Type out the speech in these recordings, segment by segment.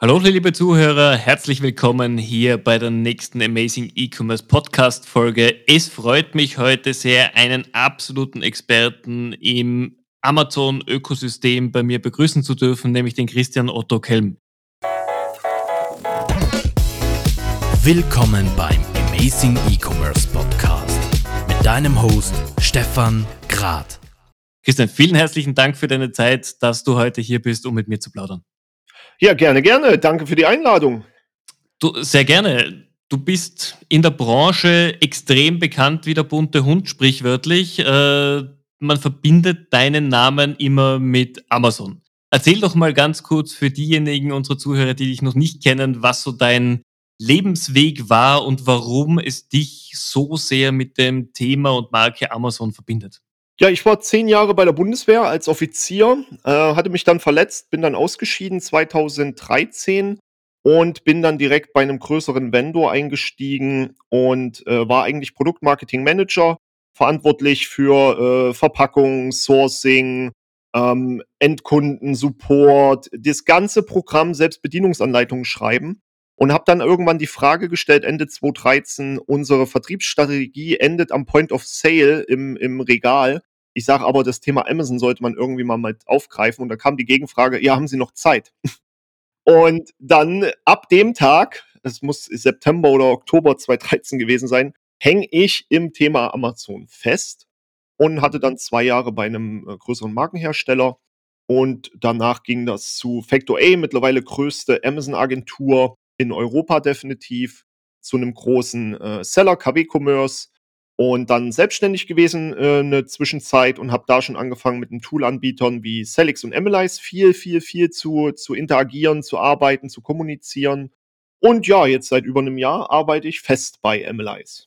Hallo liebe Zuhörer, herzlich willkommen hier bei der nächsten Amazing E-Commerce Podcast Folge. Es freut mich heute sehr, einen absoluten Experten im Amazon-Ökosystem bei mir begrüßen zu dürfen, nämlich den Christian Otto Kelm. Willkommen beim Amazing E-Commerce Podcast mit deinem Host Stefan Grad. Christian, vielen herzlichen Dank für deine Zeit, dass du heute hier bist, um mit mir zu plaudern. Ja, gerne, gerne. Danke für die Einladung. Du, sehr gerne. Du bist in der Branche extrem bekannt wie der bunte Hund, sprichwörtlich. Äh, man verbindet deinen Namen immer mit Amazon. Erzähl doch mal ganz kurz für diejenigen unserer Zuhörer, die dich noch nicht kennen, was so dein Lebensweg war und warum es dich so sehr mit dem Thema und Marke Amazon verbindet. Ja, ich war zehn Jahre bei der Bundeswehr als Offizier, äh, hatte mich dann verletzt, bin dann ausgeschieden 2013 und bin dann direkt bei einem größeren Vendor eingestiegen und äh, war eigentlich Produktmarketing-Manager, verantwortlich für äh, Verpackung, Sourcing, ähm, Endkunden, Support, das ganze Programm, selbst Bedienungsanleitungen schreiben. Und habe dann irgendwann die Frage gestellt, Ende 2013, unsere Vertriebsstrategie endet am Point of Sale im, im Regal. Ich sage aber, das Thema Amazon sollte man irgendwie mal mit aufgreifen. Und da kam die Gegenfrage, ja, haben Sie noch Zeit? Und dann ab dem Tag, es muss September oder Oktober 2013 gewesen sein, hänge ich im Thema Amazon fest und hatte dann zwei Jahre bei einem äh, größeren Markenhersteller. Und danach ging das zu Factor A, mittlerweile größte Amazon-Agentur in Europa definitiv, zu einem großen äh, Seller, KW Commerce, und dann selbstständig gewesen äh, eine Zwischenzeit und habe da schon angefangen mit den Toolanbietern wie Celix und Emily's viel, viel, viel zu, zu interagieren, zu arbeiten, zu kommunizieren. Und ja, jetzt seit über einem Jahr arbeite ich fest bei Emily's.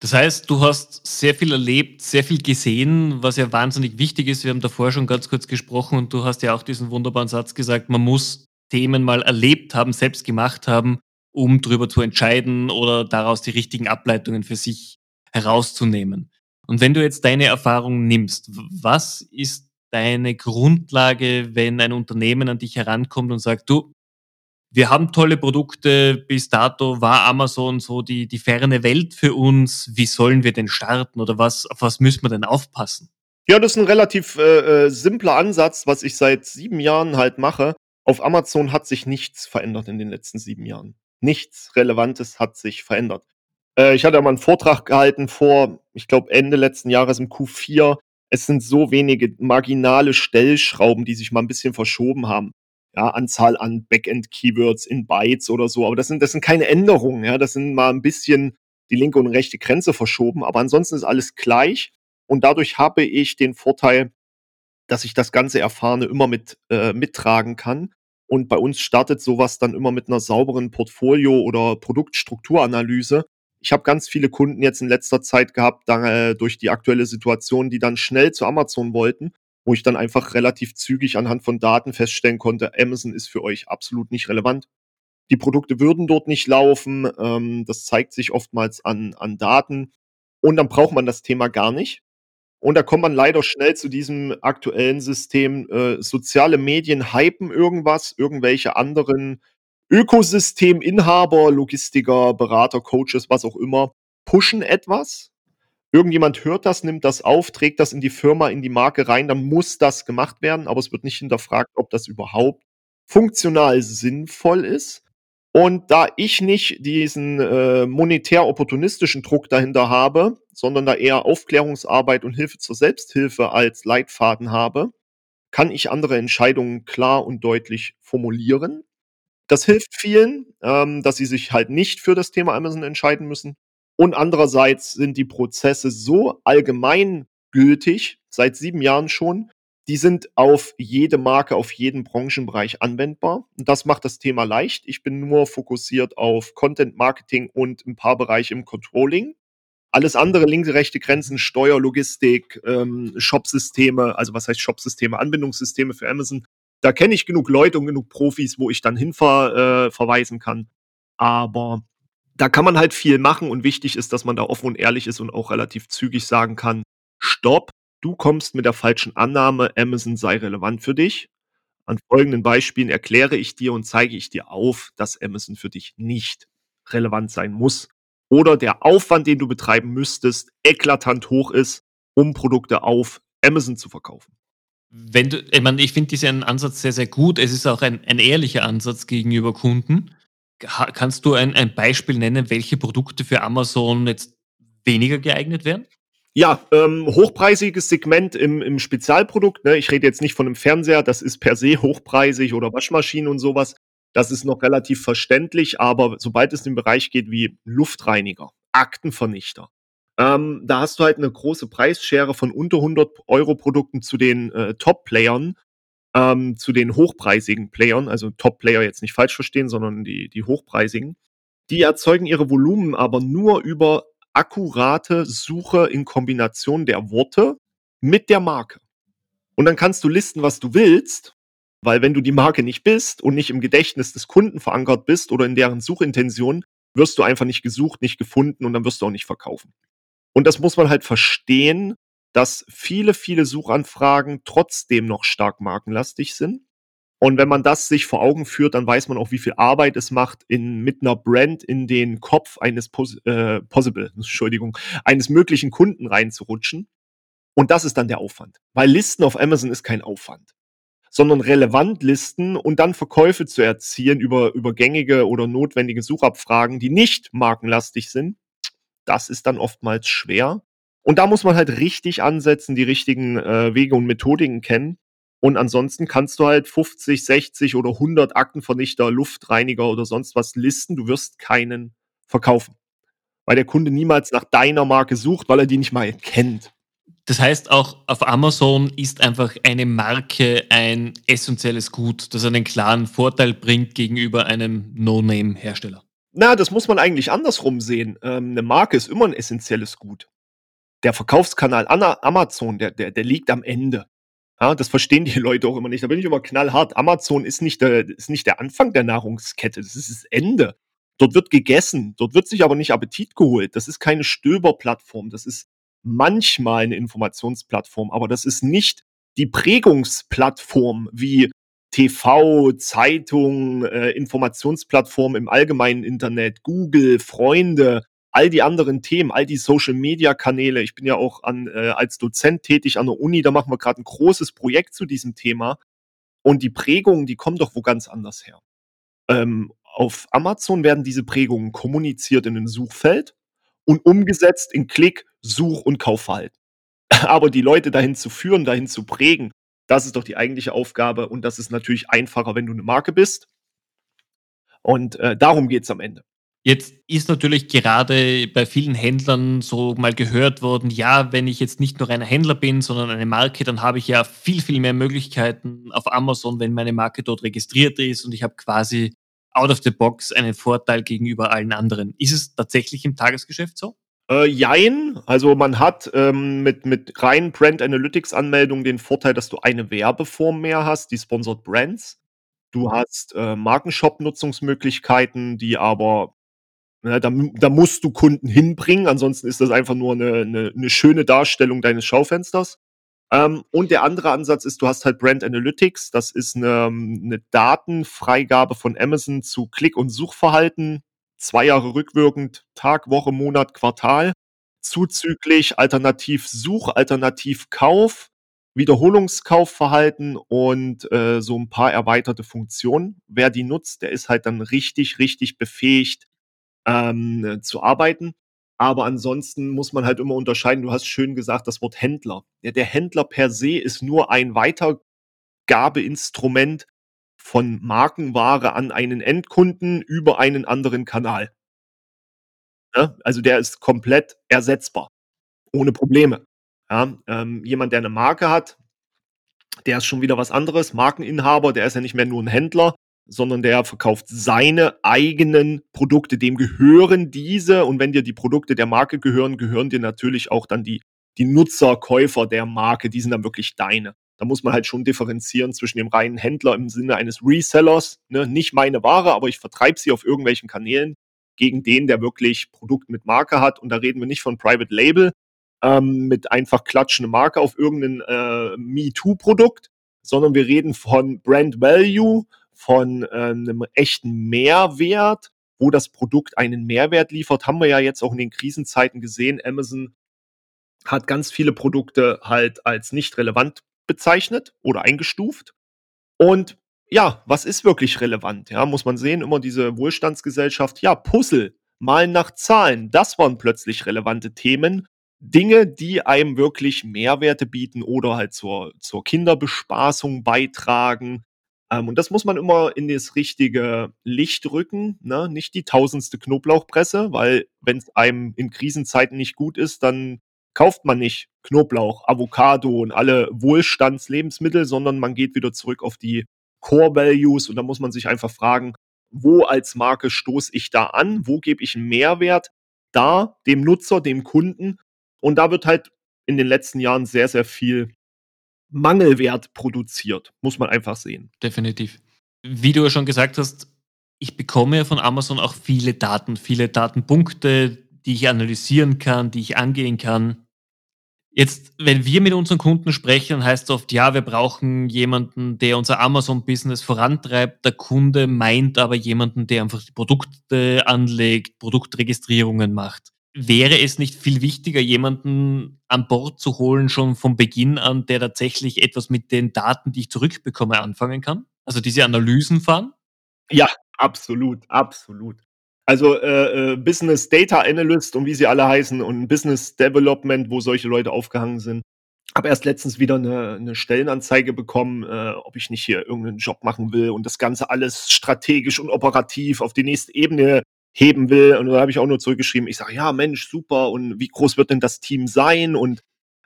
Das heißt, du hast sehr viel erlebt, sehr viel gesehen, was ja wahnsinnig wichtig ist. Wir haben davor schon ganz kurz gesprochen und du hast ja auch diesen wunderbaren Satz gesagt, man muss Themen mal erlebt haben, selbst gemacht haben, um darüber zu entscheiden oder daraus die richtigen Ableitungen für sich herauszunehmen. Und wenn du jetzt deine Erfahrung nimmst, was ist deine Grundlage, wenn ein Unternehmen an dich herankommt und sagt, du, wir haben tolle Produkte, bis dato war Amazon so die, die ferne Welt für uns, wie sollen wir denn starten oder was, auf was müssen wir denn aufpassen? Ja, das ist ein relativ äh, äh simpler Ansatz, was ich seit sieben Jahren halt mache. Auf Amazon hat sich nichts verändert in den letzten sieben Jahren. Nichts Relevantes hat sich verändert. Äh, ich hatte mal einen Vortrag gehalten vor, ich glaube, Ende letzten Jahres im Q4. Es sind so wenige marginale Stellschrauben, die sich mal ein bisschen verschoben haben. Ja, Anzahl an Backend-Keywords in Bytes oder so. Aber das sind, das sind keine Änderungen. Ja, das sind mal ein bisschen die linke und rechte Grenze verschoben. Aber ansonsten ist alles gleich. Und dadurch habe ich den Vorteil, dass ich das ganze Erfahrene immer mit äh, mittragen kann. Und bei uns startet sowas dann immer mit einer sauberen Portfolio- oder Produktstrukturanalyse, ich habe ganz viele Kunden jetzt in letzter Zeit gehabt, da, äh, durch die aktuelle Situation, die dann schnell zu Amazon wollten, wo ich dann einfach relativ zügig anhand von Daten feststellen konnte, Amazon ist für euch absolut nicht relevant. Die Produkte würden dort nicht laufen. Ähm, das zeigt sich oftmals an, an Daten. Und dann braucht man das Thema gar nicht. Und da kommt man leider schnell zu diesem aktuellen System. Äh, soziale Medien hypen irgendwas, irgendwelche anderen Ökosysteminhaber, Logistiker, Berater, Coaches, was auch immer, pushen etwas. Irgendjemand hört das, nimmt das auf, trägt das in die Firma, in die Marke rein, dann muss das gemacht werden, aber es wird nicht hinterfragt, ob das überhaupt funktional sinnvoll ist. Und da ich nicht diesen äh, monetär-opportunistischen Druck dahinter habe, sondern da eher Aufklärungsarbeit und Hilfe zur Selbsthilfe als Leitfaden habe, kann ich andere Entscheidungen klar und deutlich formulieren das hilft vielen, ähm, dass sie sich halt nicht für das Thema Amazon entscheiden müssen. Und andererseits sind die Prozesse so allgemeingültig, seit sieben Jahren schon, die sind auf jede Marke, auf jeden Branchenbereich anwendbar. Und das macht das Thema leicht. Ich bin nur fokussiert auf Content Marketing und ein paar Bereiche im Controlling. Alles andere, linke, rechte Grenzen, Steuer, Logistik, ähm, Shopsysteme, also was heißt Shopsysteme, Anbindungssysteme für Amazon, da kenne ich genug Leute und genug Profis, wo ich dann hin ver, äh, verweisen kann. Aber da kann man halt viel machen und wichtig ist, dass man da offen und ehrlich ist und auch relativ zügig sagen kann, stopp, du kommst mit der falschen Annahme, Amazon sei relevant für dich. An folgenden Beispielen erkläre ich dir und zeige ich dir auf, dass Amazon für dich nicht relevant sein muss oder der Aufwand, den du betreiben müsstest, eklatant hoch ist, um Produkte auf Amazon zu verkaufen. Wenn du, ich meine, ich finde diesen Ansatz sehr, sehr gut. Es ist auch ein, ein ehrlicher Ansatz gegenüber Kunden. Kannst du ein, ein Beispiel nennen, welche Produkte für Amazon jetzt weniger geeignet wären? Ja, ähm, hochpreisiges Segment im, im Spezialprodukt. Ne? Ich rede jetzt nicht von einem Fernseher, das ist per se hochpreisig oder Waschmaschinen und sowas. Das ist noch relativ verständlich, aber sobald es in den Bereich geht wie Luftreiniger, Aktenvernichter, ähm, da hast du halt eine große Preisschere von unter 100 Euro Produkten zu den äh, Top-Playern, ähm, zu den hochpreisigen Playern, also Top-Player jetzt nicht falsch verstehen, sondern die, die hochpreisigen. Die erzeugen ihre Volumen aber nur über akkurate Suche in Kombination der Worte mit der Marke. Und dann kannst du listen, was du willst, weil wenn du die Marke nicht bist und nicht im Gedächtnis des Kunden verankert bist oder in deren Suchintention, wirst du einfach nicht gesucht, nicht gefunden und dann wirst du auch nicht verkaufen. Und das muss man halt verstehen, dass viele, viele Suchanfragen trotzdem noch stark markenlastig sind. Und wenn man das sich vor Augen führt, dann weiß man auch, wie viel Arbeit es macht, in, mit einer Brand in den Kopf eines Pos äh, Possible, Entschuldigung, eines möglichen Kunden reinzurutschen. Und das ist dann der Aufwand. Weil Listen auf Amazon ist kein Aufwand, sondern relevant Listen und dann Verkäufe zu erzielen über, über gängige oder notwendige Suchabfragen, die nicht markenlastig sind. Das ist dann oftmals schwer. Und da muss man halt richtig ansetzen, die richtigen äh, Wege und Methodiken kennen. Und ansonsten kannst du halt 50, 60 oder 100 Aktenvernichter, Luftreiniger oder sonst was listen. Du wirst keinen verkaufen. Weil der Kunde niemals nach deiner Marke sucht, weil er die nicht mal kennt. Das heißt, auch auf Amazon ist einfach eine Marke ein essentielles Gut, das einen klaren Vorteil bringt gegenüber einem No-Name-Hersteller. Na, das muss man eigentlich andersrum sehen. Ähm, 'ne Marke ist immer ein essentielles Gut. Der Verkaufskanal Amazon, der der der liegt am Ende. Ja, das verstehen die Leute auch immer nicht. Da bin ich immer knallhart. Amazon ist nicht der ist nicht der Anfang der Nahrungskette, das ist das Ende. Dort wird gegessen, dort wird sich aber nicht Appetit geholt. Das ist keine Stöberplattform, das ist manchmal eine Informationsplattform, aber das ist nicht die Prägungsplattform wie TV, Zeitung, äh, Informationsplattformen im allgemeinen Internet, Google, Freunde, all die anderen Themen, all die Social-Media-Kanäle. Ich bin ja auch an, äh, als Dozent tätig an der Uni, da machen wir gerade ein großes Projekt zu diesem Thema. Und die Prägungen, die kommen doch wo ganz anders her. Ähm, auf Amazon werden diese Prägungen kommuniziert in ein Suchfeld und umgesetzt in Klick, Such- und Kaufverhalten. Aber die Leute dahin zu führen, dahin zu prägen, das ist doch die eigentliche Aufgabe und das ist natürlich einfacher, wenn du eine Marke bist. Und äh, darum geht es am Ende. Jetzt ist natürlich gerade bei vielen Händlern so mal gehört worden, ja, wenn ich jetzt nicht nur ein Händler bin, sondern eine Marke, dann habe ich ja viel, viel mehr Möglichkeiten auf Amazon, wenn meine Marke dort registriert ist und ich habe quasi out of the box einen Vorteil gegenüber allen anderen. Ist es tatsächlich im Tagesgeschäft so? Äh, jein. Also man hat ähm, mit, mit reinen Brand Analytics Anmeldungen den Vorteil, dass du eine Werbeform mehr hast, die Sponsored Brands. Du mhm. hast äh, Markenshop-Nutzungsmöglichkeiten, die aber, ne, da, da musst du Kunden hinbringen, ansonsten ist das einfach nur eine, eine, eine schöne Darstellung deines Schaufensters. Ähm, und der andere Ansatz ist, du hast halt Brand Analytics, das ist eine, eine Datenfreigabe von Amazon zu Klick- und Suchverhalten zwei Jahre rückwirkend, Tag, Woche, Monat, Quartal, zuzüglich Alternativ Such, Alternativ Kauf, Wiederholungskaufverhalten und äh, so ein paar erweiterte Funktionen. Wer die nutzt, der ist halt dann richtig, richtig befähigt ähm, zu arbeiten. Aber ansonsten muss man halt immer unterscheiden. Du hast schön gesagt, das Wort Händler. Ja, der Händler per se ist nur ein Weitergabeinstrument von Markenware an einen Endkunden über einen anderen Kanal. Ne? Also der ist komplett ersetzbar, ohne Probleme. Ja, ähm, jemand, der eine Marke hat, der ist schon wieder was anderes. Markeninhaber, der ist ja nicht mehr nur ein Händler, sondern der verkauft seine eigenen Produkte. Dem gehören diese und wenn dir die Produkte der Marke gehören, gehören dir natürlich auch dann die, die Nutzer, Käufer der Marke. Die sind dann wirklich deine. Da muss man halt schon differenzieren zwischen dem reinen Händler im Sinne eines Resellers, ne, nicht meine Ware, aber ich vertreibe sie auf irgendwelchen Kanälen gegen den, der wirklich Produkt mit Marke hat. Und da reden wir nicht von Private Label ähm, mit einfach klatschende Marke auf irgendein äh, MeToo-Produkt, sondern wir reden von Brand Value, von äh, 'nem echten Mehrwert, wo das Produkt einen Mehrwert liefert. Haben wir ja jetzt auch in den Krisenzeiten gesehen. Amazon hat ganz viele Produkte halt als nicht relevant bezeichnet oder eingestuft. Und ja, was ist wirklich relevant? Ja, muss man sehen, immer diese Wohlstandsgesellschaft, ja, Puzzle, malen nach Zahlen, das waren plötzlich relevante Themen. Dinge, die einem wirklich Mehrwerte bieten oder halt zur zur Kinderbespaßung beitragen. Ähm, und das muss man immer in das richtige Licht rücken, ne? Nicht die tausendste Knoblauchpresse, weil wenn's einem in Krisenzeiten nicht gut ist, dann kauft man nicht Knoblauch, Avocado und alle Wohlstandslebensmittel, sondern man geht wieder zurück auf die Core Values und da muss man sich einfach fragen: „Wo als Marke stoße ich da an? Wo gebe ich 'n Mehrwert da dem Nutzer, dem Kunden?“ Und da wird halt in den letzten Jahren sehr, sehr viel Mangelwert produziert, muss man einfach sehen. Definitiv. Wie du ja schon gesagt hast, ich bekomme ja von Amazon auch viele Daten, viele Datenpunkte, die ich analysieren kann, die ich angehen kann. Jetzt, wenn wir mit unseren Kunden sprechen, heißt's oft: „Ja, wir brauchen jemanden, der unser Amazon-Business vorantreibt.“ Der Kunde meint aber jemanden, der einfach die Produkte anlegt, Produktregistrierungen macht. Wäre es nicht viel wichtiger, jemanden an Bord zu holen, schon von Beginn an, der tatsächlich etwas mit den Daten, die ich zurückbekomme, anfangen kann? Also, diese Analysen fahren? Ja, absolut, absolut. Also, äh, äh, Business Data Analyst und wie sie alle heißen und Business Development, wo solche Leute aufgehangen sind. Habe erst letztens wieder 'ne 'ne Stellenanzeige bekommen, äh, ob ich nicht hier irgend 'nen Job machen will und das Ganze alles strategisch und operativ auf die nächste Ebene heben will. Und da habe ich auch nur zurückgeschrieben. Ich sage: „Ja, Mensch, super und wie groß wird denn das Team sein?“ Und,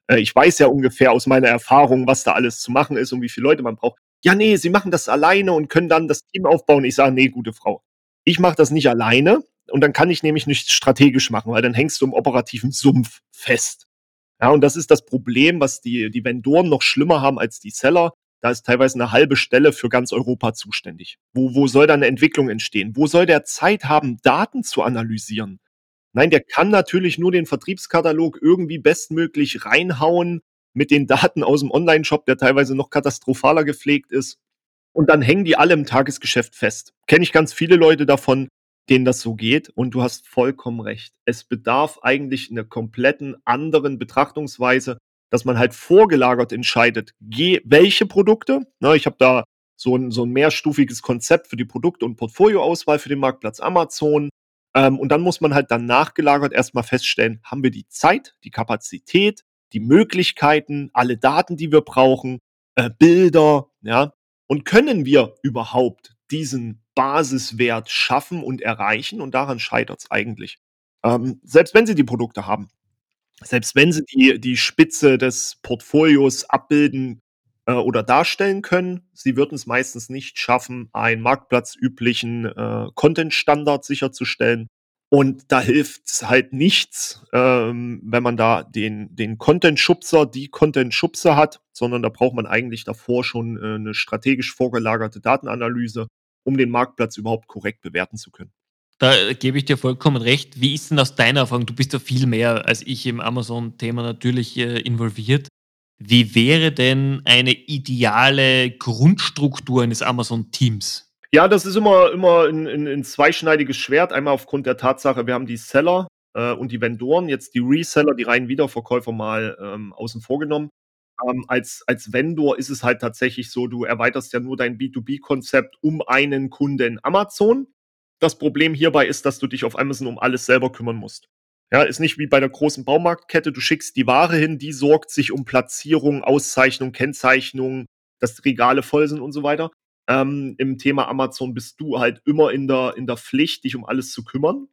äh, ich weiß ja ungefähr aus meiner Erfahrung, was da alles zu machen ist und wie viele Leute man braucht. „Ja, ne, Sie machen das alleine und können dann das Team aufbauen.“ Ich sage: „Ne, gute Frau. Ich mache das nicht alleine und dann kann ich nämlich nicht strategisch machen, weil dann hängst du im operativen Sumpf fest.“ Ja, und das ist das Problem, was die die Vendoren noch schlimmer haben als die Seller. Da ist teilweise 'ne halbe Stelle für ganz Europa zuständig. Wo wo soll da 'ne Entwicklung entstehen? Wo soll der Zeit haben, Daten zu analysieren? Nein, der kann natürlich nur den Vertriebskatalog irgendwie bestmöglich reinhauen mit den Daten aus'm Onlineshop, der teilweise noch katastrophaler gepflegt ist. Und dann hängen die alle im Tagesgeschäft fest. Kenne ich ganz viele Leute davon, denen das so geht und du hast vollkommen recht. Es bedarf eigentlich 'ner kompletten anderen Betrachtungsweise, dass man halt vorgelagert entscheidet, welche Produkte, ne? Ich habe da so 'n so 'n mehrstufiges Konzept für die Produkt und Portfolioauswahl für den Marktplatz Amazon. Ähm, und dann muss man halt dann nachgelagert erst mal feststellen: Haben wir die Zeit, die Kapazität, die Möglichkeiten, alle Daten, die wir brauchen, äh, Bilder, ja? Und können wir überhaupt diesen Basiswert schaffen und erreichen? Und daran scheitert's eigentlich. Ähm, selbst wenn sie die Produkte haben, selbst wenn sie die die Spitze des Portfolios abbilden, äh, oder darstellen können, sie würden's meistens nicht schaffen, einen marktplatzüblichen, äh, Content-Standard sicherzustellen. Und da hilft's halt nichts, ähm, wenn man da den den Content-Schubser, die Content-Schubser hat, sondern da braucht man eigentlich davor schon, äh, 'ne strategisch vorgelagerte Datenanalyse, um den Marktplatz überhaupt korrekt bewerten zu können. Da, äh, gebe ich dir vollkommen recht. Wie ist denn aus deiner Erfahrung du bist ja viel mehr als ich im Amazon-Thema natürlich, äh, involviert. Wie wäre denn eine ideale Grundstruktur eines Amazon-Teams? Ja, das ist immer immer 'n 'n 'n zweischneidiges Schwert. Einmal aufgrund der Tatsache, wir haben die Seller, äh, und die Vendoren, jetzt die Reseller, die reinen Wiederverkäufer mal, ähm, außen vor genommen. Ähm, als als Vendor ist es halt tatsächlich so, du erweiterst ja nur dein B2B-Konzept um einen Kunden Amazon. Das Problem hierbei ist, dass du dich auf Amazon um alles selber kümmern musst. Ja, ist nicht wie bei der großen Baumarktkette. Du schickst die Ware hin, die sorgt sich um Platzierung, Auszeichnung, Kennzeichnung, dass Regale voll sind und so weiter. Ähm, im Thema Amazon bist du halt immer in der in der Pflicht, dich um alles zu kümmern.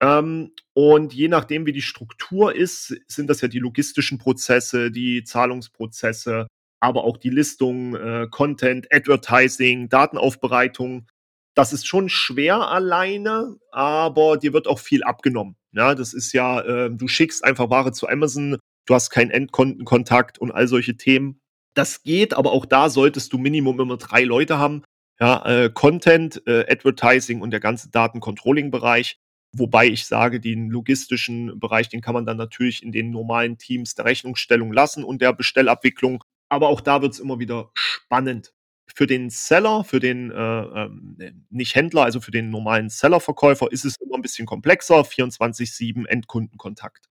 Ähm, und je nachdem, wie die Struktur ist, sind das ja die logistischen Prozesse, die Zahlungsprozesse, aber auch die Listung, äh, Content, Advertising, Datenaufbereitung. Das ist schon schwer alleine, aber dir wird auch viel abgenommen. Ja, das ist ja, äh du schickst einfach Ware zu Amazon, du hast keinen Endkundenkontakt und all solche Themen. Das geht, aber auch da solltest du Minimum immer 3 Leute haben. Ja, äh, Content, äh, Advertising und der ganze Daten-Controlling-Bereich. Wobei ich sage, den logistischen Bereich, den kann man dann natürlich in den normalen Teams der Rechnungsstellung lassen und der Bestellabwicklung. Aber auch da wird's immer wieder spannend. Für den Seller, für den, äh, ähm, nicht Händler, also für den normalen Seller-Verkäufer ist es immer 'n bisschen komplexer, 24/7 Endkundenkontakt.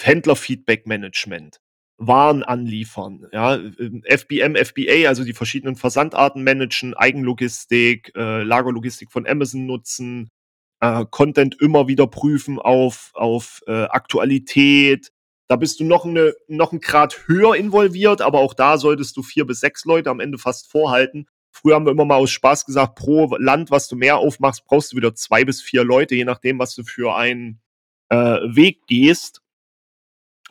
Händler-Feedback-Management, Waren anliefern, ja, ähm, FBM, FBA, also die verschiedenen Versandarten managen, Eigenlogistik, äh, Lagerlogistik von Amazon nutzen, äh, Content immer wieder prüfen auf auf, äh, Aktualität. Da bist du noch 'ne noch 'n Grad höher involviert, aber auch da solltest du 4 bis 6 Leute am Ende fast vorhalten. Früher haben wir immer mal aus Spaß gesagt, pro Land, was du mehr aufmachst, brauchst du wieder 2 bis 4 Leute, je nachdem, was du für einen, äh, Weg gehst.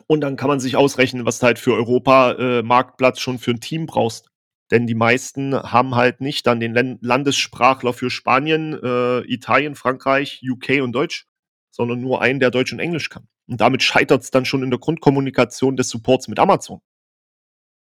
Und dann kann man sich ausrechnen, was du halt für Europa, äh, schon für 'n Team brauchst. Denn die meisten haben halt nicht dann den Landessprachler für Spanien, äh, Italien, Frankreich, UK und Deutsch, sondern nur einen, der Deutsch und Englisch kann. Und damit scheitert's dann schon in der Grundkommunikation des Supports mit Amazon.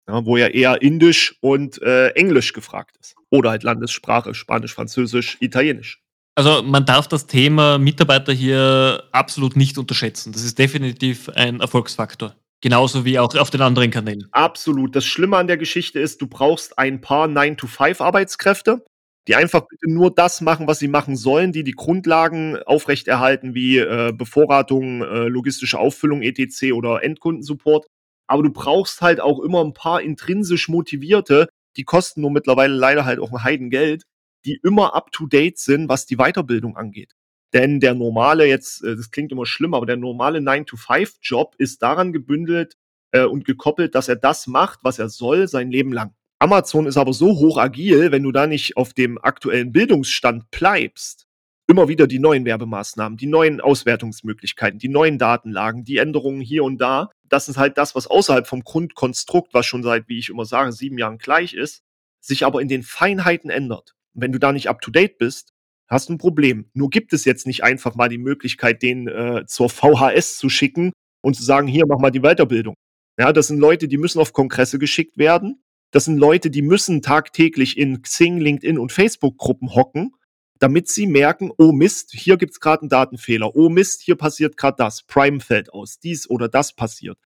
Ja, wo ja eher Indisch und, äh, Englisch gefragt ist oder halt Landessprache, Spanisch, Französisch, Italienisch. Also, man darf das Thema Mitarbeiter hier absolut nicht unterschätzen. Das ist definitiv ein Erfolgsfaktor, genauso wie auch auf den anderen Kanälen. Absolut. Das Schlimme an der Geschichte ist, du brauchst ein paar Nine-to-Five-Arbeitskräfte, die einfach bitte nur das machen, was sie machen sollen, die die Grundlagen aufrechterhalten wie, äh, Bevorratung, äh, logistische Auffüllung et cetera oder Endkundensupport. Aber du brauchst halt auch immer 'n paar intrinsisch Motivierte, die kosten nur mittlerweile leider halt auch 'n Heidengeld, die immer up to date sind, was die Weiterbildung angeht. Denn der normale jetzt äh, das klingt immer schlimm, aber der normale Nine-to-Five-Job ist daran gebündelt, äh, und gekoppelt, dass er das macht, was er soll, sein Leben lang. Amazon ist aber so hoch agil, wenn du da nicht auf dem aktuellen Bildungsstand bleibst, immer wieder die neuen Werbemaßnahmen, die neuen Auswertungsmöglichkeiten, die neuen Datenlagen, die Änderungen hier und da. Das ist halt das, was außerhalb vom Grundkonstrukt, was schon seit, wie ich immer sage, 7 Jahren gleich ist, sich aber in den Feinheiten ändert. Wenn du da nicht up to date bist, hast du 'n Problem. Nur gibt es jetzt nicht einfach mal die Möglichkeit, den, äh, zur VHS zu schicken und zu sagen: „Hier, mach mal die Weiterbildung.“ Ja, das sind Leute, die müssen auf Kongresse geschickt werden. Das sind Leute, die müssen tagtäglich in Xing, LinkedIn und Facebook-Gruppen hocken, damit sie merken: „Oh Mist, hier gibt's grad 'n Datenfehler. Oh Mist, hier passiert grad das. Prime fällt aus. Dies oder das passiert.“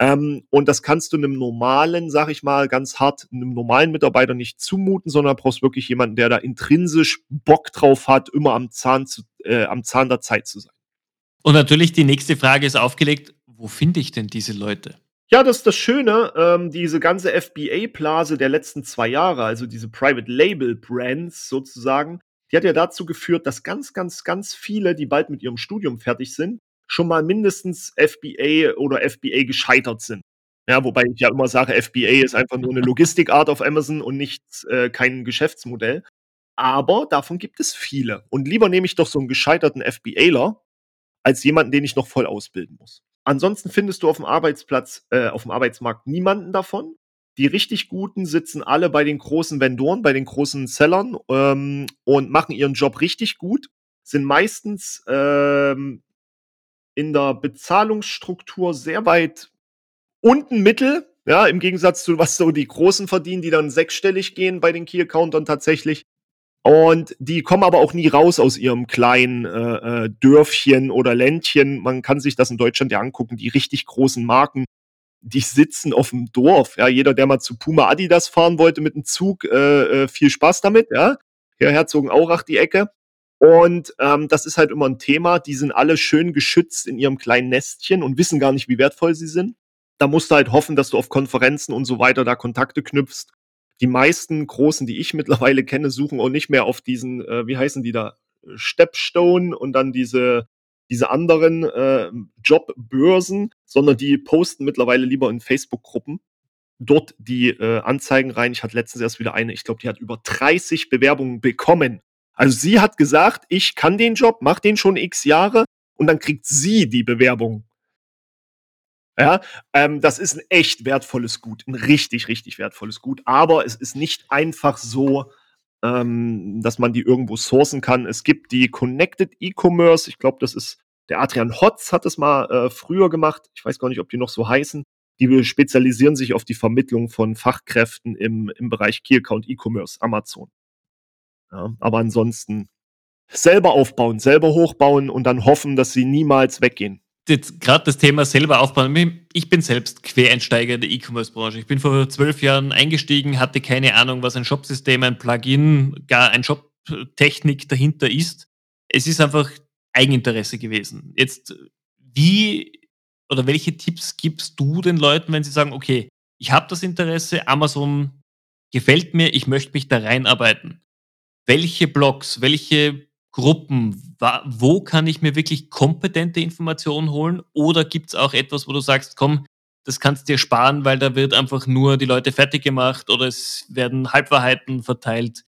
Ähm, und das kannst du 'nem normalen, sage ich mal, ganz hart 'nem normalen Mitarbeiter nicht zumuten, sondern brauchst wirklich jemanden, der da intrinsisch Bock drauf hat, immer am Zahn zu äh, am Zahn der Zeit zu sein. Und natürlich die nächste Frage ist aufgelegt: Wo finde ich denn diese Leute? Ja, das ist das Schöne, ähm, diese ganze FBA-Blase der letzten 2 Jahre, also diese Private Label Brands sozusagen, die hat ja dazu geführt, dass ganz, ganz, ganz viele, die bald mit ihrem Studium fertig sind, schon mal mindestens FBA oder FBA gescheitert sind. Ja, wobei ich ja immer sage, FBA ist einfach nur 'ne Logistikart auf Amazon und nichts äh, kein Geschäftsmodell. Aber davon gibt es viele. Und lieber nehme ich doch so 'n gescheiterten FBAler als jemanden, den ich noch voll ausbilden muss. Ansonsten findest du auf'm Arbeitsplatz äh, auf'm Arbeitsmarkt niemanden davon. Die richtig Guten sitzen alle bei den großen Vendoren, bei den großen Sellern, ähm, und machen ihren Job richtig gut, sind meistens, ähm, in der Bezahlungsstruktur sehr weit unten Mittel, ja, im Gegensatz zu was so die Großen verdienen, die dann sechsstellig gehen bei den Key-Accountern tatsächlich. Und die kommen aber auch nie raus aus ihrem kleinen, äh, äh, Dörfchen oder Ländchen. Man kann sich das in Deutschland ja angucken, die richtig großen Marken, die sitzen auf'm Dorf, ja. Jeder, der mal zu Puma, Adidas fahren wollte mit'm Zug, äh, äh, viel Spaß damit, ja. Hier Herzogenaurach die Ecke. Und, ähm, das ist halt immer 'n Thema. Die sind alle schön geschützt in ihrem kleinen Nestchen und wissen gar nicht, wie wertvoll sie sind. Da musst du halt hoffen, dass du auf Konferenzen und so weiter da Kontakte knüpfst. Die meisten Großen, die ich mittlerweile kenne, suchen auch nicht mehr auf diesen, äh, wie heißen die da, Stepstone und dann diese diese anderen, äh, Jobbörsen, sondern die posten mittlerweile lieber in Facebook-Gruppen dort die, äh, Anzeigen rein. Ich hatte letztens erst wieder eine, ich glaube, die hat über 30 Bewerbungen bekommen. Also, sie hat gesagt: „Ich kann den Job, mache den schon X Jahre“, und dann kriegt sie die Bewerbung. Ja, ähm, das ist 'n echt wertvolles Gut, 'n richtig, richtig wertvolles Gut. Aber es ist nicht einfach so, ähm, dass man die irgendwo sourcen kann. Es gibt die Connected E-Commerce. Ich glaube, das ist der Adrian Hotz hat das mal, äh, früher gemacht. Ich weiß gar nicht, ob die noch so heißen. Die spezialisieren sich auf die Vermittlung von Fachkräften im im Bereich Key Account E-Commerce, Amazon. Ja, aber ansonsten selber aufbauen, selber hochbauen und dann hoffen, dass sie niemals weggehen. gerade das Thema selber aufbauen. Ich bin selbst Quereinsteiger in der E-Commerce-Branche. Ich bin vor zwölf Jahren eingestiegen, hatte keine Ahnung, was ein Shopsystem, ein Plugin, gar ein Shop-Technik dahinter ist. Es ist einfach Eigeninteresse gewesen. Jetzt, wie oder welche Tipps gibst du den Leuten, wenn sie sagen, okay, ich habe das Interesse, Amazon gefällt mir, ich möchte mich da reinarbeiten. Welche Blogs, welche Gruppen, wo kann ich mir wirklich kompetente Informationen holen? Oder gibt es auch etwas, wo du sagst, komm, das kannst du dir sparen, weil da wird einfach nur die Leute fertig gemacht oder es werden Halbwahrheiten verteilt.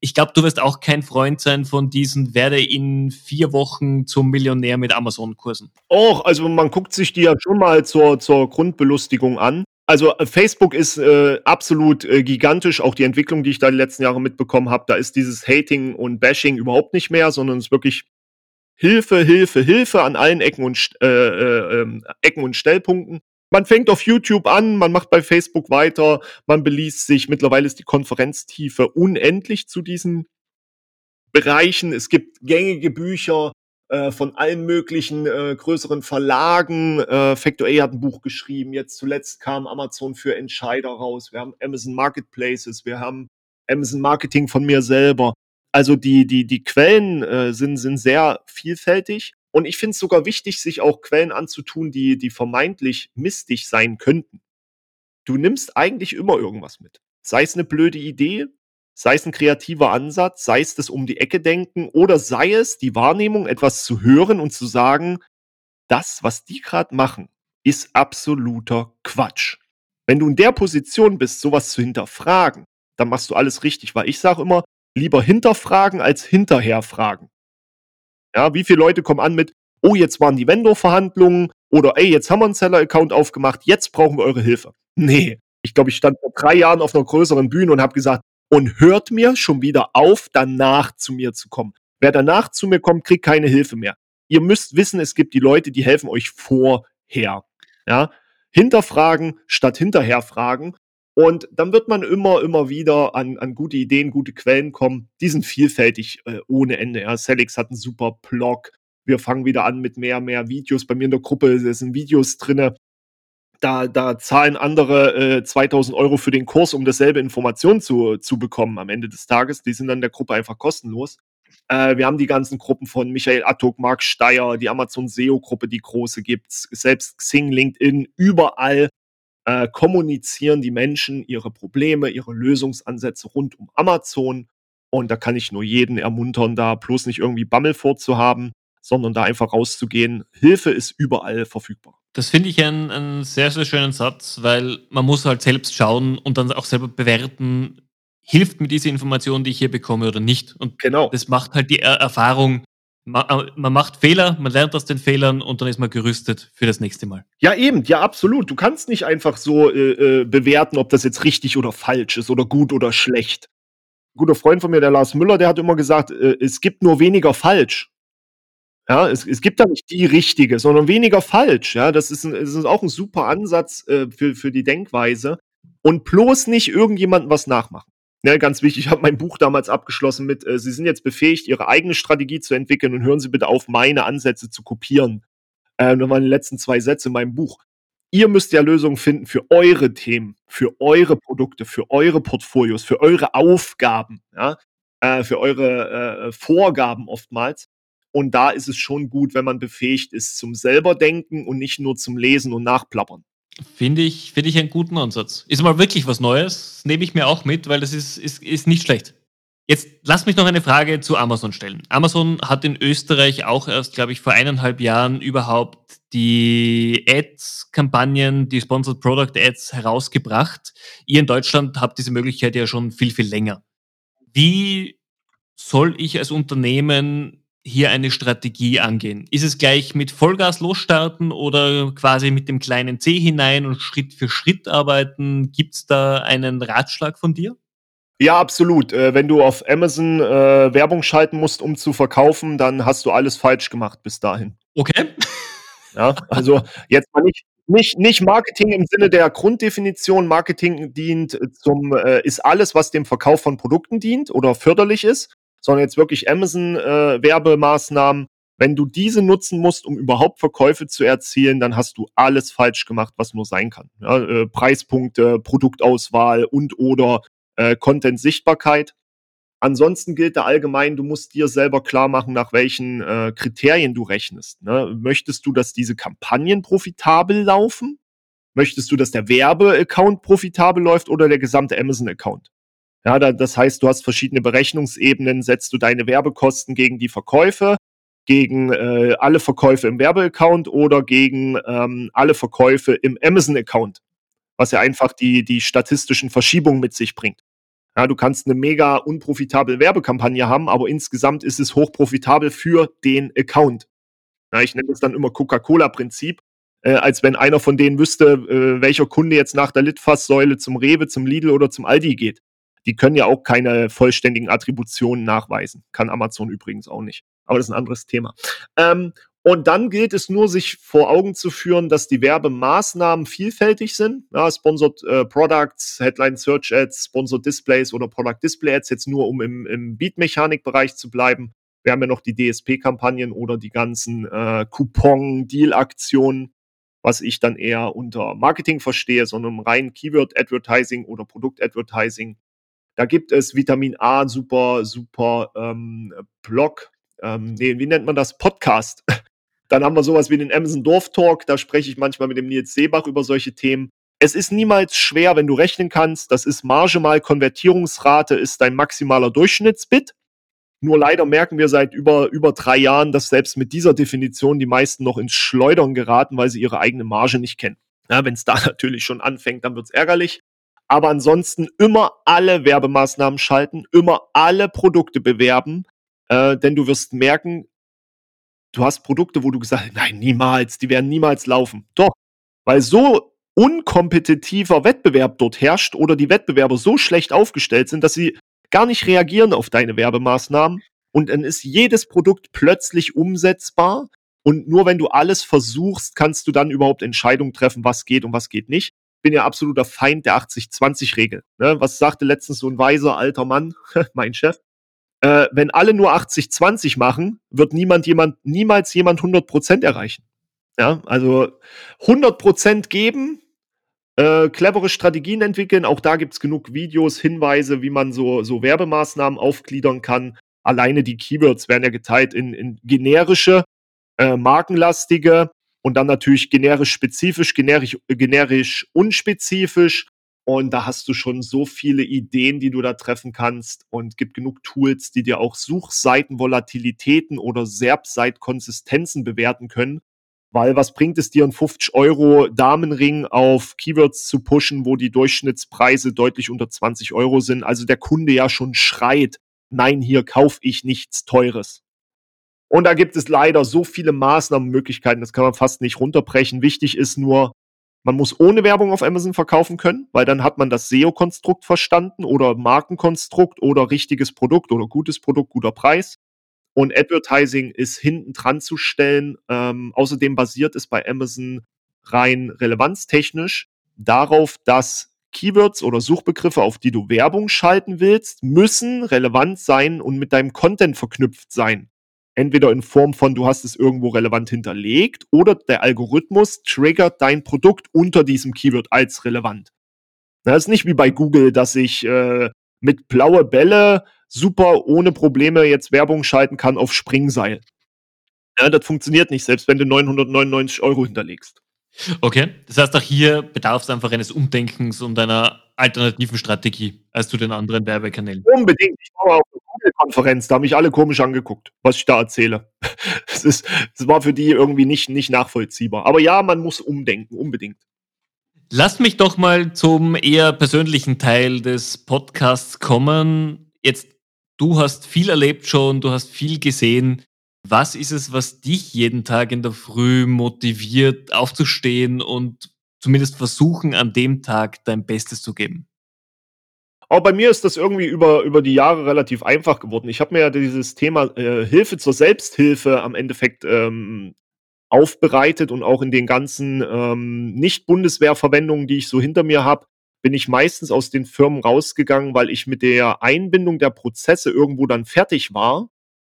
Ich glaube, du wirst auch kein Freund sein von diesen werde in vier Wochen zum Millionär mit Amazon-Kursen. Och, also man guckt sich die ja schon mal zur, zur Grundbelustigung an. Also äh, Facebook ist äh, absolut äh, gigantisch. Auch die Entwicklung, die ich da die letzten Jahre mitbekommen habe, da ist dieses Hating und Bashing überhaupt nicht mehr, sondern es ist wirklich Hilfe, Hilfe, Hilfe an allen Ecken und, äh, äh, ähm, Ecken und Stellpunkten. Man fängt auf YouTube an, man macht bei Facebook weiter, man beliest sich. Mittlerweile ist die Konferenztiefe unendlich zu diesen Bereichen. Es gibt gängige Bücher, äh, von allen möglichen äh, größeren Verlagen. Äh, Factor A hat ein Buch geschrieben. Jetzt zuletzt kam Amazon für Entscheider raus. Wir haben Amazon Marketplaces. Wir haben Amazon Marketing von mir selber. Also die, die, die Quellen äh, sind, sind sehr vielfältig. Und ich finde es sogar wichtig, sich auch Quellen anzutun, die, die vermeintlich mistig sein könnten. Du nimmst eigentlich immer irgendwas mit. Sei es eine blöde Idee, sei es ein kreativer Ansatz, sei es das um die Ecke denken oder sei es die Wahrnehmung, etwas zu hören und zu sagen, das, was die gerade machen, ist absoluter Quatsch. Wenn du in der Position bist, sowas zu hinterfragen, dann machst du alles richtig, weil ich sage immer, lieber hinterfragen als hinterherfragen. Ja, wie viele Leute kommen an mit, oh, jetzt waren die Vendor-Verhandlungen oder ey, jetzt haben wir einen Seller-Account aufgemacht, jetzt brauchen wir eure Hilfe. Nee, ich glaube, ich stand vor drei Jahren auf einer größeren Bühne und habe gesagt, und hört mir schon wieder auf, danach zu mir zu kommen. Wer danach zu mir kommt, kriegt keine Hilfe mehr. Ihr müsst wissen, es gibt die Leute, die helfen euch vorher. Ja? Hinterfragen statt hinterherfragen. Und dann wird man immer, immer wieder an, an gute Ideen, gute Quellen kommen. Die sind vielfältig äh, ohne Ende. Ja. Celix hat einen super Blog. Wir fangen wieder an mit mehr, mehr Videos. Bei mir in der Gruppe sind Videos drinne da, da zahlen andere äh, 2000 Euro für den Kurs, um dasselbe Information zu, zu bekommen am Ende des Tages. Die sind dann der Gruppe einfach kostenlos. Äh, wir haben die ganzen Gruppen von Michael Attok, Marc Steyer, die Amazon SEO-Gruppe, die große gibt's, selbst Xing, LinkedIn, überall äh, kommunizieren die Menschen ihre Probleme, ihre Lösungsansätze rund um Amazon. Und da kann ich nur jeden ermuntern, da bloß nicht irgendwie Bammel vorzuhaben, sondern da einfach rauszugehen. Hilfe ist überall verfügbar. Das finde ich einen, einen sehr, sehr schönen Satz, weil man muss halt selbst schauen und dann auch selber bewerten, hilft mir diese Information, die ich hier bekomme oder nicht. Und genau. das macht halt die er Erfahrung, man, äh, man, macht Fehler, man lernt aus den Fehlern und dann ist man gerüstet für das nächste Mal. Ja, eben, ja, absolut. Du kannst nicht einfach so äh, äh, bewerten, ob das jetzt richtig oder falsch ist oder gut oder schlecht. Ein guter Freund von mir, der Lars Müller, der hat immer gesagt, äh, es gibt nur weniger falsch. Ja, es, es gibt da nicht die richtige, sondern weniger falsch. Ja, das ist, ein, das ist auch ein super Ansatz äh, für, für die Denkweise. Und bloß nicht irgendjemandem was nachmachen. Ja, ganz wichtig, ich habe mein Buch damals abgeschlossen mit, äh, Sie sind jetzt befähigt, Ihre eigene Strategie zu entwickeln und hören Sie bitte auf, meine Ansätze zu kopieren. Äh, das waren die letzten zwei Sätze in meinem Buch. Ihr müsst ja Lösungen finden für eure Themen, für eure Produkte, für eure Portfolios, für eure Aufgaben, ja, äh, für eure äh, Vorgaben oftmals. Und da ist es schon gut, wenn man befähigt ist zum selber denken und nicht nur zum Lesen und Nachplappern. Finde ich, finde ich einen guten Ansatz. Ist mal wirklich was Neues, nehme ich mir auch mit, weil das ist, ist, ist nicht schlecht. Jetzt lass mich noch eine Frage zu Amazon stellen. Amazon hat in Österreich auch erst, glaube ich, vor eineinhalb Jahren überhaupt die Ads-Kampagnen, die Sponsored Product Ads herausgebracht. Ihr in Deutschland habt diese Möglichkeit ja schon viel, viel länger. Wie soll ich als Unternehmen hier eine Strategie angehen? Ist es gleich mit Vollgas losstarten oder quasi mit dem kleinen C hinein und Schritt für Schritt arbeiten? Gibt es da einen Ratschlag von dir? Ja, absolut. Äh, wenn du auf Amazon äh, Werbung schalten musst, um zu verkaufen, dann hast du alles falsch gemacht bis dahin. Okay. Ja, also jetzt mal nicht, nicht, nicht Marketing im Sinne der Grunddefinition. Marketing dient zum, äh, ist alles, was dem Verkauf von Produkten dient oder förderlich ist sondern jetzt wirklich Amazon-Werbemaßnahmen. Wenn du diese nutzen musst, um überhaupt Verkäufe zu erzielen, dann hast du alles falsch gemacht, was nur sein kann. Ja, äh, Preispunkte, Produktauswahl und oder äh, Content-Sichtbarkeit. Ansonsten gilt da allgemein, du musst dir selber klar machen, nach welchen äh, Kriterien du rechnest. Ne? Möchtest du, dass diese Kampagnen profitabel laufen? Möchtest du, dass der Werbeaccount profitabel läuft oder der gesamte Amazon-Account? Ja, da, das heißt, du hast verschiedene Berechnungsebenen, setzt du deine Werbekosten gegen die Verkäufe, gegen äh, alle Verkäufe im Werbeaccount oder gegen ähm, alle Verkäufe im Amazon-Account, was ja einfach die, die statistischen Verschiebungen mit sich bringt. Ja, du kannst eine mega unprofitable Werbekampagne haben, aber insgesamt ist es hochprofitabel für den Account. Ja, ich nenne das dann immer Coca-Cola-Prinzip, äh, als wenn einer von denen wüsste, äh, welcher Kunde jetzt nach der Litfaßsäule zum Rewe, zum Lidl oder zum Aldi geht. Die können ja auch keine vollständigen Attributionen nachweisen. Kann Amazon übrigens auch nicht. Aber das ist ein anderes Thema. Ähm, und dann gilt es nur, sich vor Augen zu führen, dass die Werbemaßnahmen vielfältig sind. Ja, Sponsored äh, Products, Headline Search Ads, Sponsored Displays oder Product Display Ads, jetzt nur um im, im Beat-Mechanik-Bereich zu bleiben. Wir haben ja noch die DSP-Kampagnen oder die ganzen äh, Coupon-Deal-Aktionen, was ich dann eher unter Marketing verstehe, sondern rein Keyword-Advertising oder Produkt-Advertising. Da gibt es Vitamin A, super, super ähm, Blog, ähm, nee, wie nennt man das? Podcast. Dann haben wir sowas wie den Amazon Dorf Talk, da spreche ich manchmal mit dem Nils Seebach über solche Themen. Es ist niemals schwer, wenn du rechnen kannst. Das ist Marge mal Konvertierungsrate, ist dein maximaler Durchschnittsbit. Nur leider merken wir seit über, über drei Jahren, dass selbst mit dieser Definition die meisten noch ins Schleudern geraten, weil sie ihre eigene Marge nicht kennen. Ja, wenn es da natürlich schon anfängt, dann wird es ärgerlich. Aber ansonsten immer alle Werbemaßnahmen schalten, immer alle Produkte bewerben, äh, denn du wirst merken, du hast Produkte, wo du gesagt hast, nein, niemals, die werden niemals laufen. Doch, weil so unkompetitiver Wettbewerb dort herrscht oder die Wettbewerber so schlecht aufgestellt sind, dass sie gar nicht reagieren auf deine Werbemaßnahmen und dann ist jedes Produkt plötzlich umsetzbar und nur wenn du alles versuchst, kannst du dann überhaupt Entscheidungen treffen, was geht und was geht nicht. Bin ja absoluter Feind der 80-20-Regel. Ne? Was sagte letztens so ein weiser alter Mann, mein Chef? äh, wenn alle nur 80-20 machen, wird niemand jemand, niemals jemand 100% erreichen. Ja, also 100% geben, äh, clevere Strategien entwickeln. Auch da gibt es genug Videos, Hinweise, wie man so, so Werbemaßnahmen aufgliedern kann. Alleine die Keywords werden ja geteilt in, in generische, äh, markenlastige und dann natürlich generisch spezifisch, generisch, generisch unspezifisch und da hast du schon so viele Ideen, die du da treffen kannst und gibt genug Tools, die dir auch Suchseitenvolatilitäten oder SERP-Site-Konsistenzen bewerten können. Weil was bringt es dir, einen 50 Euro Damenring auf Keywords zu pushen, wo die Durchschnittspreise deutlich unter 20 Euro sind? Also der Kunde ja schon schreit, nein, hier kaufe ich nichts Teures. Und da gibt es leider so viele Maßnahmenmöglichkeiten, das kann man fast nicht runterbrechen. Wichtig ist nur, man muss ohne Werbung auf Amazon verkaufen können, weil dann hat man das SEO-Konstrukt verstanden oder Markenkonstrukt oder richtiges Produkt oder gutes Produkt, guter Preis. Und Advertising ist hinten dran zu stellen. Ähm, außerdem basiert es bei Amazon rein relevanztechnisch darauf, dass Keywords oder Suchbegriffe, auf die du Werbung schalten willst, müssen relevant sein und mit deinem Content verknüpft sein. Entweder in Form von, du hast es irgendwo relevant hinterlegt oder der Algorithmus triggert dein Produkt unter diesem Keyword als relevant. Das ist nicht wie bei Google, dass ich äh, mit blaue Bälle super ohne Probleme jetzt Werbung schalten kann auf Springseil. Ja, das funktioniert nicht, selbst wenn du 999 Euro hinterlegst. Okay, das heißt auch hier bedarf es einfach eines Umdenkens und einer alternativen Strategie als zu den anderen Werbekanälen. Unbedingt. Ich war auf der Google-Konferenz, da haben mich alle komisch angeguckt, was ich da erzähle. Es ist, das war für die irgendwie nicht, nicht nachvollziehbar. Aber ja, man muss umdenken, unbedingt. Lass mich doch mal zum eher persönlichen Teil des Podcasts kommen. Jetzt, du hast viel erlebt schon, du hast viel gesehen. Was ist es, was dich jeden Tag in der Früh motiviert, aufzustehen und zumindest versuchen, an dem Tag dein Bestes zu geben? Auch bei mir ist das irgendwie über, über die Jahre relativ einfach geworden. Ich habe mir ja dieses Thema äh, Hilfe zur Selbsthilfe am Endeffekt ähm, aufbereitet und auch in den ganzen ähm, Nicht-Bundeswehr-Verwendungen, die ich so hinter mir habe, bin ich meistens aus den Firmen rausgegangen, weil ich mit der Einbindung der Prozesse irgendwo dann fertig war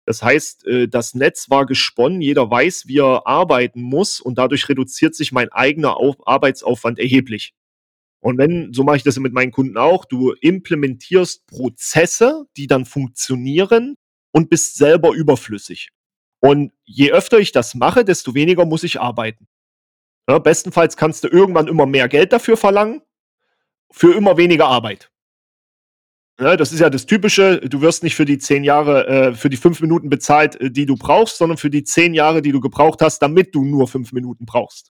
Das heißt, äh, das Netz war gesponnen, jeder weiß, wie er arbeiten muss und dadurch reduziert sich mein eigener Au Arbeitsaufwand erheblich. Und wenn so mache ich das mit meinen Kunden auch, du implementierst Prozesse, die dann funktionieren und bist selber überflüssig. Und je öfter ich das mache, desto weniger muss ich arbeiten. Ja, bestenfalls kannst du irgendwann immer mehr Geld dafür verlangen, für immer weniger Arbeit. Ja, das ist ja das Typische, du wirst nicht für die zehn Jahre, äh, für die fünf Minuten bezahlt, äh, die du brauchst, sondern für die zehn Jahre, die du gebraucht hast, damit du nur fünf Minuten brauchst.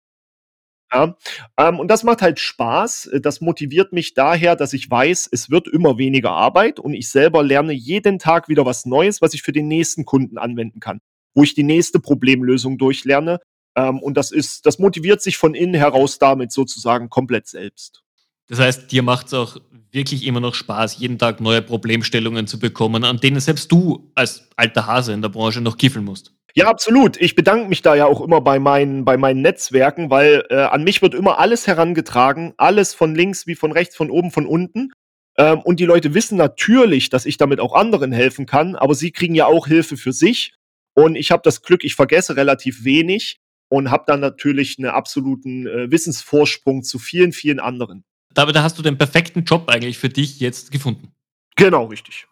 Ja, ähm, und das macht halt Spaß. Das motiviert mich daher, dass ich weiß, es wird immer weniger Arbeit und ich selber lerne jeden Tag wieder was Neues, was ich für den nächsten Kunden anwenden kann, wo ich die nächste Problemlösung durchlerne. Ähm, und das ist, das motiviert sich von innen heraus damit sozusagen komplett selbst. Das heißt, dir macht es auch wirklich immer noch Spaß, jeden Tag neue Problemstellungen zu bekommen, an denen selbst du als alter Hase in der Branche noch kiffeln musst. Ja, absolut. Ich bedanke mich da ja auch immer bei meinen, bei meinen Netzwerken, weil äh, an mich wird immer alles herangetragen, alles von links wie von rechts, von oben, von unten. Ähm, und die Leute wissen natürlich, dass ich damit auch anderen helfen kann, aber sie kriegen ja auch Hilfe für sich. Und ich habe das Glück, ich vergesse relativ wenig und habe dann natürlich einen absoluten äh, Wissensvorsprung zu vielen, vielen anderen. Damit hast du den perfekten Job eigentlich für dich jetzt gefunden. Genau, richtig.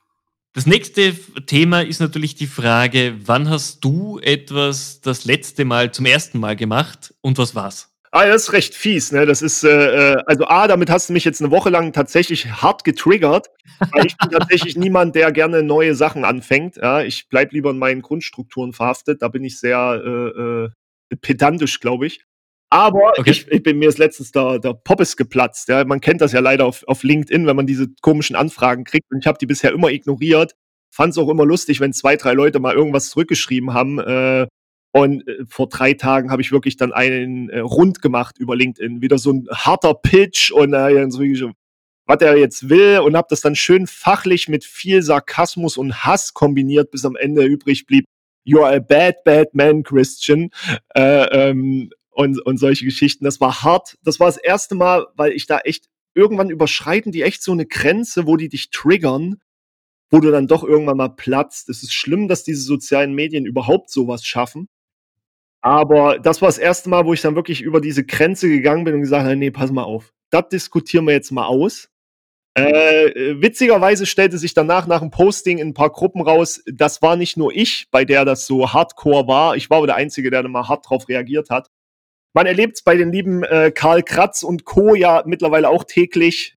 Das nächste Thema ist natürlich die Frage, wann hast du etwas das letzte Mal zum ersten Mal gemacht und was war's? Ah, das ist recht fies, ne? Das ist, äh, äh also A, damit hast du mich jetzt eine Woche lang tatsächlich hart getriggert, weil ich bin tatsächlich niemand, der gerne neue Sachen anfängt. Ja, ich bleibe lieber in meinen Grundstrukturen verhaftet. Da bin ich sehr äh, äh, pedantisch, glaube ich. Aber okay. ich, ich bin mir ist letztens der, der Poppes geplatzt. Ja. Man kennt das ja leider auf, auf LinkedIn, wenn man diese komischen Anfragen kriegt. Und ich habe die bisher immer ignoriert. Fand es auch immer lustig, wenn zwei, drei Leute mal irgendwas zurückgeschrieben haben. Äh, und äh, vor drei Tagen habe ich wirklich dann einen äh, rund gemacht über LinkedIn. Wieder so ein harter Pitch und äh, so, was er jetzt will und habe das dann schön fachlich mit viel Sarkasmus und Hass kombiniert, bis am Ende übrig blieb. You are a bad, bad man, Christian. Äh, ähm, und, und solche Geschichten. Das war hart. Das war das erste Mal, weil ich da echt irgendwann überschreiten die echt so eine Grenze, wo die dich triggern, wo du dann doch irgendwann mal platzt. Es ist schlimm, dass diese sozialen Medien überhaupt sowas schaffen. Aber das war das erste Mal, wo ich dann wirklich über diese Grenze gegangen bin und gesagt habe, nee, pass mal auf. Das diskutieren wir jetzt mal aus. Äh, witzigerweise stellte sich danach nach dem Posting in ein paar Gruppen raus, das war nicht nur ich, bei der das so hardcore war. Ich war aber der Einzige, der da mal hart drauf reagiert hat. Man erlebt es bei den lieben äh, Karl Kratz und Co. ja mittlerweile auch täglich.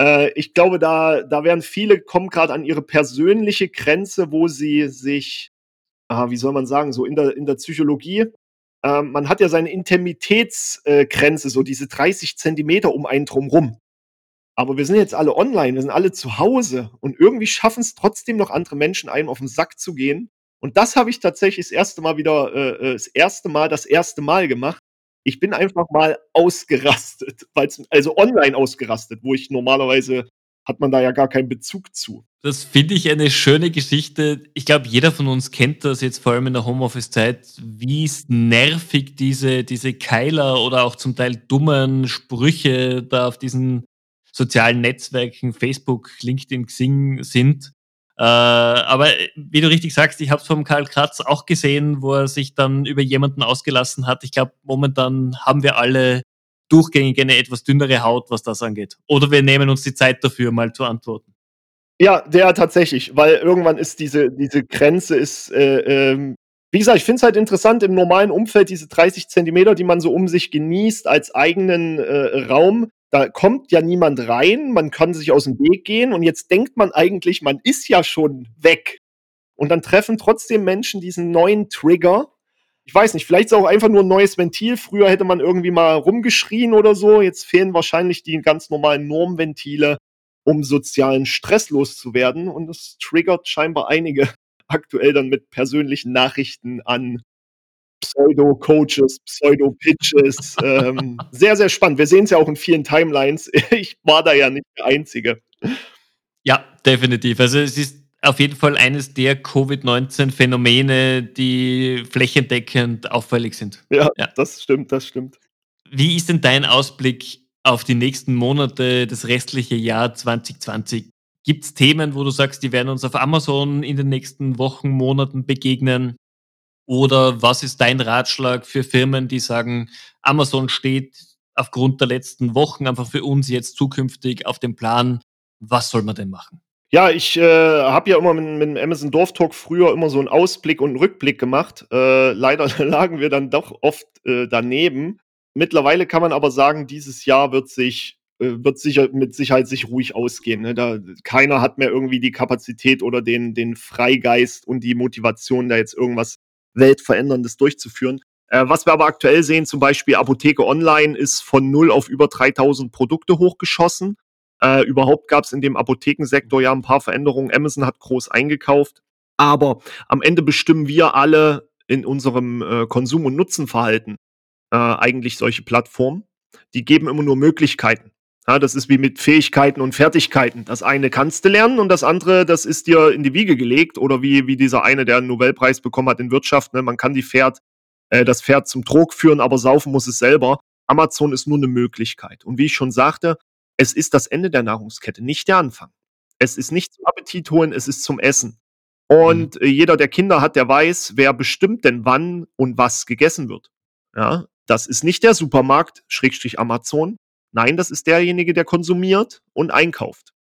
Äh, ich glaube, da, da werden viele kommen gerade an ihre persönliche Grenze, wo sie sich, ah, wie soll man sagen, so in der, in der Psychologie, äh, man hat ja seine Intimitätsgrenze, so diese 30 Zentimeter um einen drumrum. Aber wir sind jetzt alle online, wir sind alle zu Hause und irgendwie schaffen es trotzdem noch andere Menschen einem auf den Sack zu gehen. Und das habe ich tatsächlich das erste Mal wieder, äh, äh das erste Mal, das erste Mal gemacht. Ich bin einfach mal ausgerastet, also online ausgerastet, wo ich normalerweise hat man da ja gar keinen Bezug zu. Das finde ich eine schöne Geschichte. Ich glaube, jeder von uns kennt das jetzt vor allem in der Homeoffice-Zeit, wie nervig diese, diese Keiler oder auch zum Teil dummen Sprüche da auf diesen sozialen Netzwerken, Facebook, LinkedIn, Xing sind. Äh, aber äh, wie du richtig sagst, ich habe es vom Karl Kratz auch gesehen, wo er sich dann über jemanden ausgelassen hat. Ich glaube, momentan haben wir alle durchgängig eine etwas dünnere Haut, was das angeht. Oder wir nehmen uns die Zeit dafür, mal zu antworten. Ja, der tatsächlich, weil irgendwann ist diese, diese Grenze ist, äh, ähm, wie gesagt, ich finde es halt interessant im normalen Umfeld, diese 30 Zentimeter, die man so um sich genießt als eigenen äh, Raum, da kommt ja niemand rein, man kann sich aus dem Weg gehen und jetzt denkt man eigentlich, man ist ja schon weg. Und dann treffen trotzdem Menschen diesen neuen Trigger. Ich weiß nicht, vielleicht ist auch einfach nur ein neues Ventil. Früher hätte man irgendwie mal rumgeschrien oder so. Jetzt fehlen wahrscheinlich die ganz normalen Normventile, um sozialen Stress loszuwerden. Und das triggert scheinbar einige aktuell dann mit persönlichen Nachrichten an Pseudo-Coaches, Pseudo-Pitches. ähm, sehr, sehr spannend. Wir sehen es ja auch in vielen Timelines. Ich war da ja nicht der Einzige. Ja, definitiv. Also es ist auf jeden Fall eines der Covid-19-Phänomene, die flächendeckend auffällig sind. Ja, ja, das stimmt, das stimmt. Wie ist denn dein Ausblick auf die nächsten Monate, das restliche Jahr 2020? Gibt es Themen, wo du sagst, die werden uns auf Amazon in den nächsten Wochen, Monaten begegnen? Oder was ist dein Ratschlag für Firmen, die sagen, Amazon steht aufgrund der letzten Wochen einfach für uns jetzt zukünftig auf dem Plan? Was soll man denn machen? Ja, ich äh, habe ja immer mit, mit dem Amazon Dorf Talk früher immer so einen Ausblick und einen Rückblick gemacht. Äh, leider lagen wir dann doch oft äh, daneben. Mittlerweile kann man aber sagen, dieses Jahr wird sich äh, wird sicher mit Sicherheit sich ruhig ausgehen. Ne? Da, keiner hat mehr irgendwie die Kapazität oder den, den Freigeist und die Motivation, da jetzt irgendwas Weltveränderndes durchzuführen. Äh, was wir aber aktuell sehen, zum Beispiel Apotheke Online ist von null auf über 3000 Produkte hochgeschossen. Äh, überhaupt gab es in dem Apothekensektor ja ein paar Veränderungen. Amazon hat groß eingekauft. Aber am Ende bestimmen wir alle in unserem äh, Konsum- und Nutzenverhalten äh, eigentlich solche Plattformen. Die geben immer nur Möglichkeiten. Ja, das ist wie mit Fähigkeiten und Fertigkeiten. Das eine kannst du lernen und das andere, das ist dir in die Wiege gelegt. Oder wie, wie dieser eine, der einen Nobelpreis bekommen hat in Wirtschaft. Ne? Man kann die Pferd, äh, das Pferd zum Trog führen, aber saufen muss es selber. Amazon ist nur eine Möglichkeit. Und wie ich schon sagte, es ist das Ende der Nahrungskette, nicht der Anfang. Es ist nicht zum Appetit holen, es ist zum Essen. Und mhm. jeder, der Kinder hat, der weiß, wer bestimmt denn wann und was gegessen wird. Ja, das ist nicht der Supermarkt, Schrägstrich Amazon. Nein, das ist derjenige, der konsumiert und einkauft.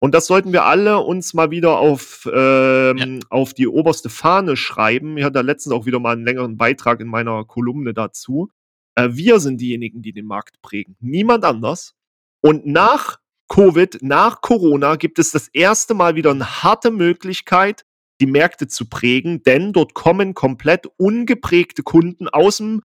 Und das sollten wir alle uns mal wieder auf, ähm, ja. auf die oberste Fahne schreiben. Ich hatte da letztens auch wieder mal einen längeren Beitrag in meiner Kolumne dazu. Äh, wir sind diejenigen, die den Markt prägen. Niemand anders. Und nach Covid, nach Corona gibt es das erste Mal wieder eine harte Möglichkeit, die Märkte zu prägen, denn dort kommen komplett ungeprägte Kunden aus dem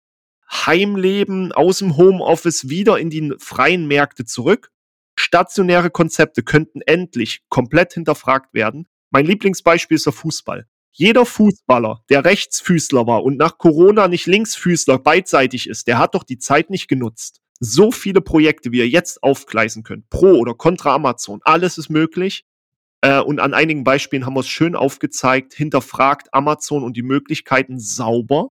Heimleben, aus dem Homeoffice wieder in die freien Märkte zurück. Stationäre Konzepte könnten endlich komplett hinterfragt werden. Mein Lieblingsbeispiel ist der Fußball. Jeder Fußballer, der Rechtsfüßler war und nach Corona nicht Linksfüßler beidseitig ist, der hat doch die Zeit nicht genutzt so viele Projekte, wie ihr jetzt aufgleisen könnt, pro oder contra Amazon, alles ist möglich. Äh, und an einigen Beispielen haben wir es schön aufgezeigt. Hinterfragt Amazon und die Möglichkeiten sauber.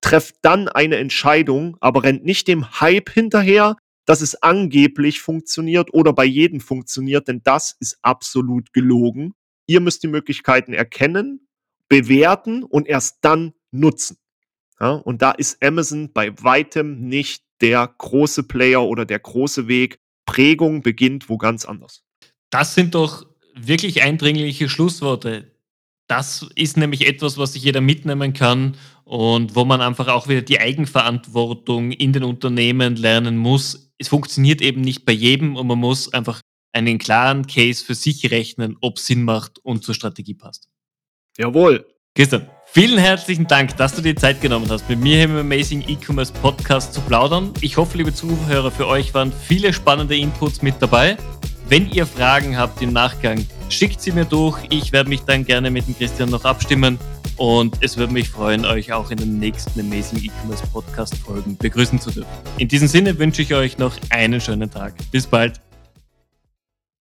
Trefft dann eine Entscheidung, aber rennt nicht dem Hype hinterher, dass es angeblich funktioniert oder bei jedem funktioniert, denn das ist absolut gelogen. Ihr müsst die Möglichkeiten erkennen, bewerten und erst dann nutzen. Ja, und da ist Amazon bei weitem nicht der große Player oder der große Weg. Prägung beginnt wo ganz anders. Das sind doch wirklich eindringliche Schlussworte. Das ist nämlich etwas, was sich jeder mitnehmen kann und wo man einfach auch wieder die Eigenverantwortung in den Unternehmen lernen muss. Es funktioniert eben nicht bei jedem und man muss einfach einen klaren Case für sich rechnen, ob es Sinn macht und zur Strategie passt. Jawohl. Christian, Vielen herzlichen Dank, dass du dir Zeit genommen hast, mit mir hier im Amazing E-Commerce Podcast zu plaudern. Ich hoffe, liebe Zuhörer, für euch waren viele spannende Inputs mit dabei. Wenn ihr Fragen habt im Nachgang, schickt sie mir durch. Ich werde mich dann gerne mit dem Christian noch abstimmen und es würde mich freuen, euch auch in den nächsten Amazing E-Commerce Podcast Folgen begrüßen zu dürfen. In diesem Sinne wünsche ich euch noch einen schönen Tag. Bis bald.